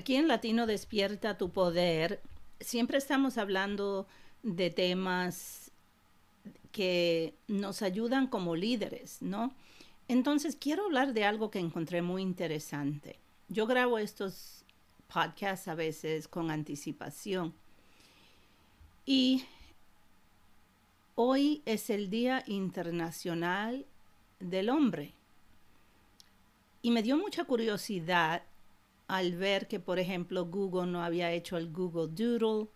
Aquí en Latino Despierta tu Poder, siempre estamos hablando de temas que nos ayudan como líderes, ¿no? Entonces quiero hablar de algo que encontré muy interesante. Yo grabo estos podcasts a veces con anticipación. Y hoy es el Día Internacional del Hombre. Y me dio mucha curiosidad al ver que, por ejemplo, Google no había hecho el Google Doodle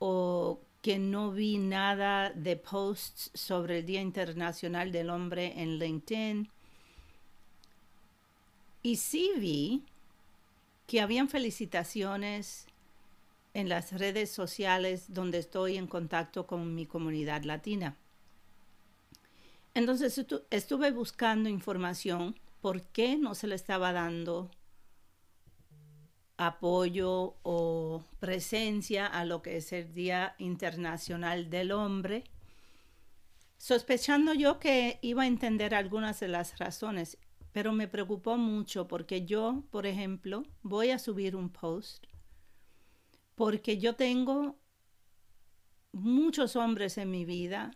o que no vi nada de posts sobre el Día Internacional del Hombre en LinkedIn. Y sí vi que habían felicitaciones en las redes sociales donde estoy en contacto con mi comunidad latina. Entonces estuve buscando información por qué no se le estaba dando apoyo o presencia a lo que es el Día Internacional del Hombre, sospechando yo que iba a entender algunas de las razones, pero me preocupó mucho porque yo, por ejemplo, voy a subir un post porque yo tengo muchos hombres en mi vida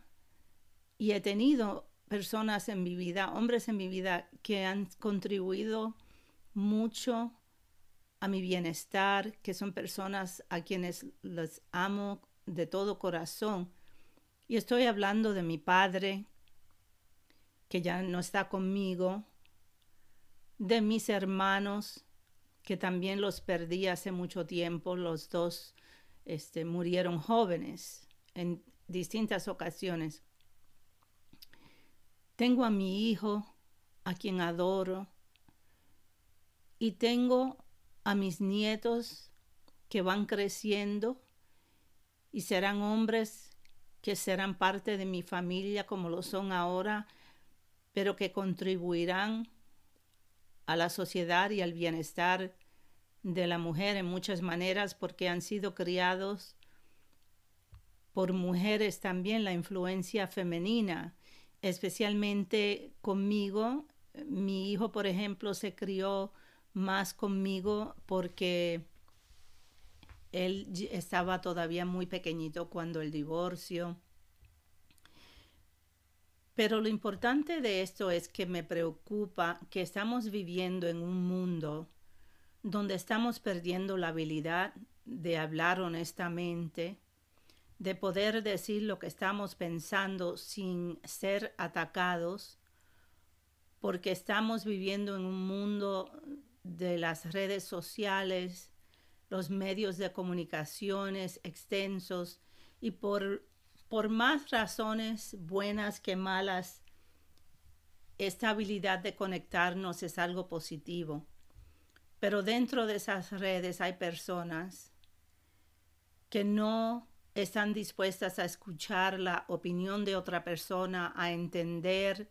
y he tenido personas en mi vida, hombres en mi vida que han contribuido mucho a mi bienestar, que son personas a quienes les amo de todo corazón. Y estoy hablando de mi padre, que ya no está conmigo, de mis hermanos, que también los perdí hace mucho tiempo, los dos este, murieron jóvenes en distintas ocasiones. Tengo a mi hijo, a quien adoro, y tengo a mis nietos que van creciendo y serán hombres que serán parte de mi familia como lo son ahora, pero que contribuirán a la sociedad y al bienestar de la mujer en muchas maneras porque han sido criados por mujeres también la influencia femenina, especialmente conmigo. Mi hijo, por ejemplo, se crió más conmigo porque él estaba todavía muy pequeñito cuando el divorcio. Pero lo importante de esto es que me preocupa que estamos viviendo en un mundo donde estamos perdiendo la habilidad de hablar honestamente, de poder decir lo que estamos pensando sin ser atacados, porque estamos viviendo en un mundo de las redes sociales, los medios de comunicaciones extensos y por, por más razones buenas que malas, esta habilidad de conectarnos es algo positivo. Pero dentro de esas redes hay personas que no están dispuestas a escuchar la opinión de otra persona, a entender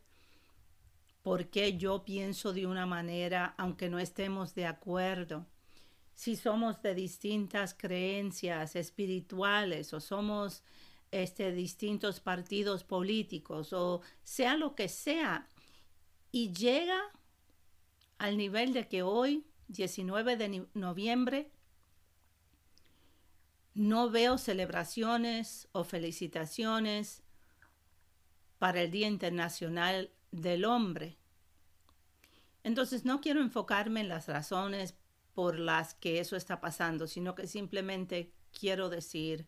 por qué yo pienso de una manera aunque no estemos de acuerdo. Si somos de distintas creencias espirituales o somos este, distintos partidos políticos o sea lo que sea, y llega al nivel de que hoy, 19 de noviembre, no veo celebraciones o felicitaciones para el Día Internacional del hombre. Entonces no quiero enfocarme en las razones por las que eso está pasando, sino que simplemente quiero decir,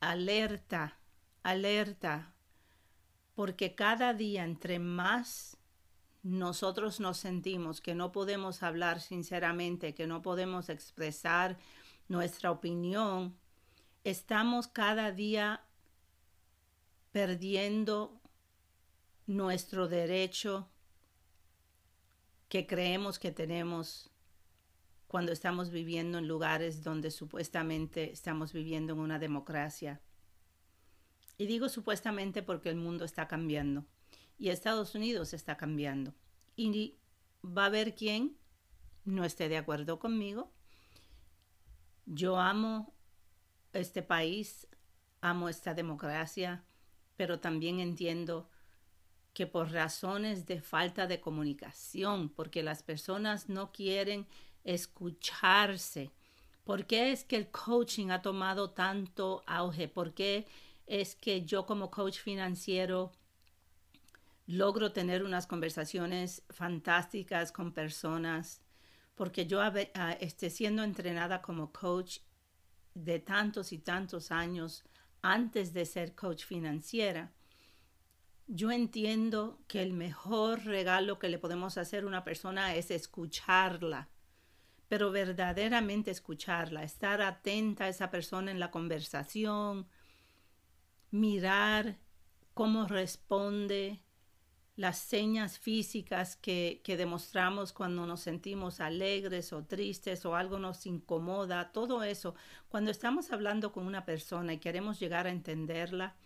alerta, alerta, porque cada día entre más nosotros nos sentimos que no podemos hablar sinceramente, que no podemos expresar nuestra opinión, estamos cada día perdiendo nuestro derecho que creemos que tenemos cuando estamos viviendo en lugares donde supuestamente estamos viviendo en una democracia. Y digo supuestamente porque el mundo está cambiando y Estados Unidos está cambiando. Y va a haber quien no esté de acuerdo conmigo. Yo amo este país, amo esta democracia, pero también entiendo que por razones de falta de comunicación, porque las personas no quieren escucharse. ¿Por qué es que el coaching ha tomado tanto auge? ¿Por qué es que yo como coach financiero logro tener unas conversaciones fantásticas con personas? Porque yo esté siendo entrenada como coach de tantos y tantos años antes de ser coach financiera, yo entiendo que el mejor regalo que le podemos hacer a una persona es escucharla, pero verdaderamente escucharla, estar atenta a esa persona en la conversación, mirar cómo responde, las señas físicas que, que, demostramos cuando nos sentimos alegres o tristes o algo nos incomoda, todo eso, cuando estamos hablando con una persona y queremos llegar a entenderla,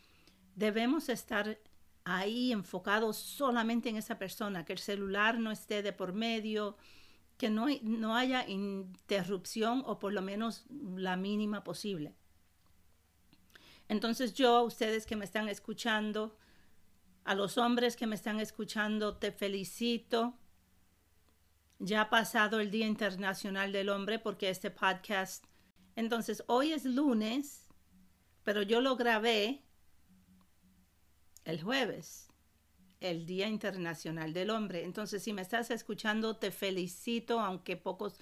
debemos estar ahí enfocados solamente en esa persona, que el celular no esté de por medio, que no, no haya interrupción o por lo menos la mínima posible. Entonces yo, ustedes que me están escuchando, a los hombres que me están escuchando, te felicito. Ya ha pasado el Día Internacional del Hombre porque este podcast... Entonces, hoy es lunes, pero yo lo grabé el jueves, el Día Internacional del Hombre. Entonces, si me estás escuchando, te felicito, aunque pocos,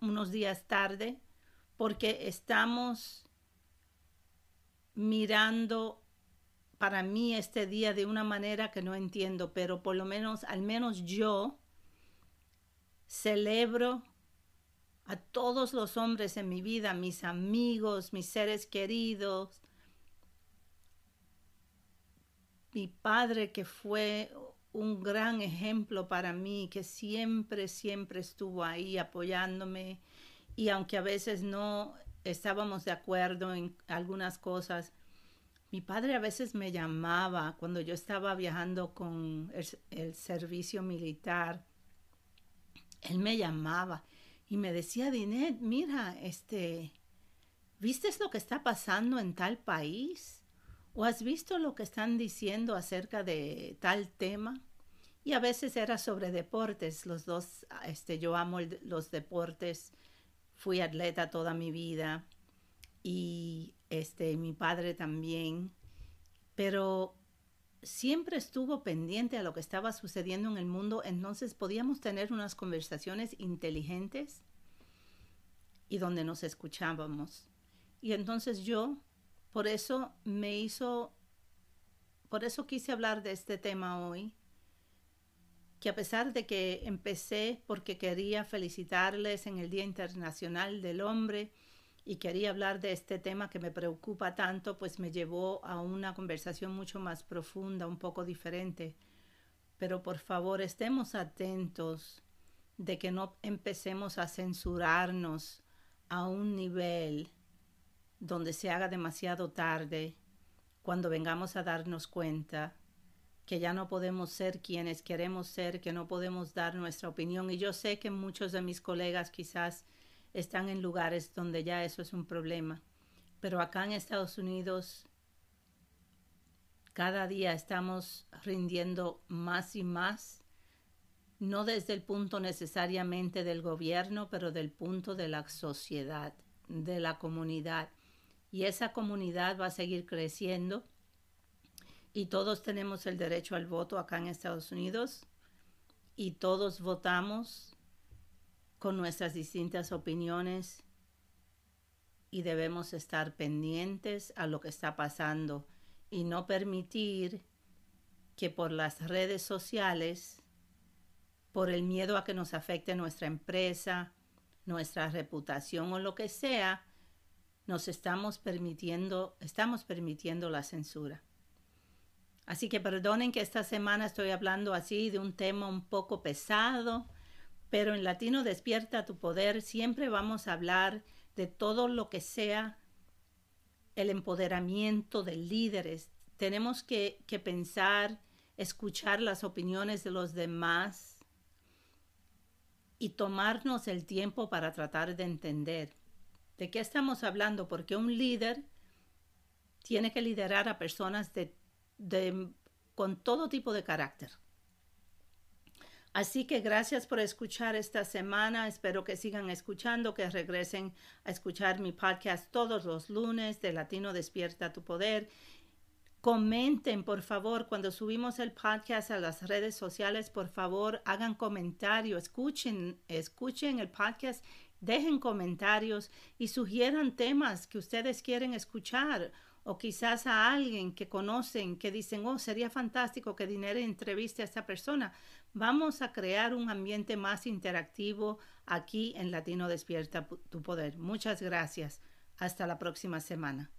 unos días tarde, porque estamos mirando para mí este día de una manera que no entiendo, pero por lo menos, al menos yo celebro a todos los hombres en mi vida, mis amigos, mis seres queridos, mi padre que fue un gran ejemplo para mí, que siempre, siempre estuvo ahí apoyándome y aunque a veces no estábamos de acuerdo en algunas cosas, mi padre a veces me llamaba cuando yo estaba viajando con el, servicio militar. Él me llamaba y me decía, Dinet, mira, este, ¿viste lo que está pasando en tal país? ¿O has visto lo que están diciendo acerca de tal tema? Y a veces era sobre deportes. Los dos, este, yo amo los deportes. Fui atleta toda mi vida. Y este, mi padre también. Pero siempre estuvo pendiente a lo que estaba sucediendo en el mundo. Entonces podíamos tener unas conversaciones inteligentes y donde nos escuchábamos. Y entonces yo por eso me hizo, por eso quise hablar de este tema hoy, que a pesar de que empecé porque quería felicitarles en el Día Internacional del Hombre y quería hablar de este tema que me preocupa tanto, pues me llevó a una conversación mucho más profunda, un poco diferente. Pero por favor, estemos atentos de que no empecemos a censurarnos a un nivel donde se haga demasiado tarde, cuando vengamos a darnos cuenta que ya no podemos ser quienes queremos ser, que no podemos dar nuestra opinión. Y yo sé que muchos de mis colegas quizás están en lugares donde ya eso es un problema, pero acá en Estados Unidos cada día estamos rindiendo más y más, no desde el punto necesariamente del gobierno, pero del punto de la sociedad, de la comunidad y esa comunidad va a seguir creciendo. Y todos tenemos el derecho al voto acá en Estados Unidos. Y todos votamos con nuestras distintas opiniones. Y debemos estar pendientes a lo que está pasando y no permitir que por las redes sociales, por el miedo a que nos afecte nuestra empresa, nuestra reputación o lo que sea, nos estamos permitiendo, estamos permitiendo la censura. Así que perdonen que esta semana estoy hablando así de un tema un poco pesado, pero en Latino Despierta tu Poder siempre vamos a hablar de todo lo que sea el empoderamiento de líderes. Tenemos que, que pensar, escuchar las opiniones de los demás y tomarnos el tiempo para tratar de entender. ¿De qué estamos hablando? Porque un líder tiene que liderar a personas de, con todo tipo de carácter. Así que gracias por escuchar esta semana. Espero que sigan escuchando, que regresen a escuchar mi podcast todos los lunes de Latino Despierta tu Poder. Comenten, por favor, cuando subimos el podcast a las redes sociales, por favor, hagan comentarios, escuchen, escuchen el podcast, dejen comentarios y sugieran temas que ustedes quieren escuchar o quizás a alguien que conocen que dicen, oh, sería fantástico que Dinero entreviste a esta persona. Vamos a crear un ambiente más interactivo aquí en Latino Despierta tu Poder. Muchas gracias. Hasta la próxima semana.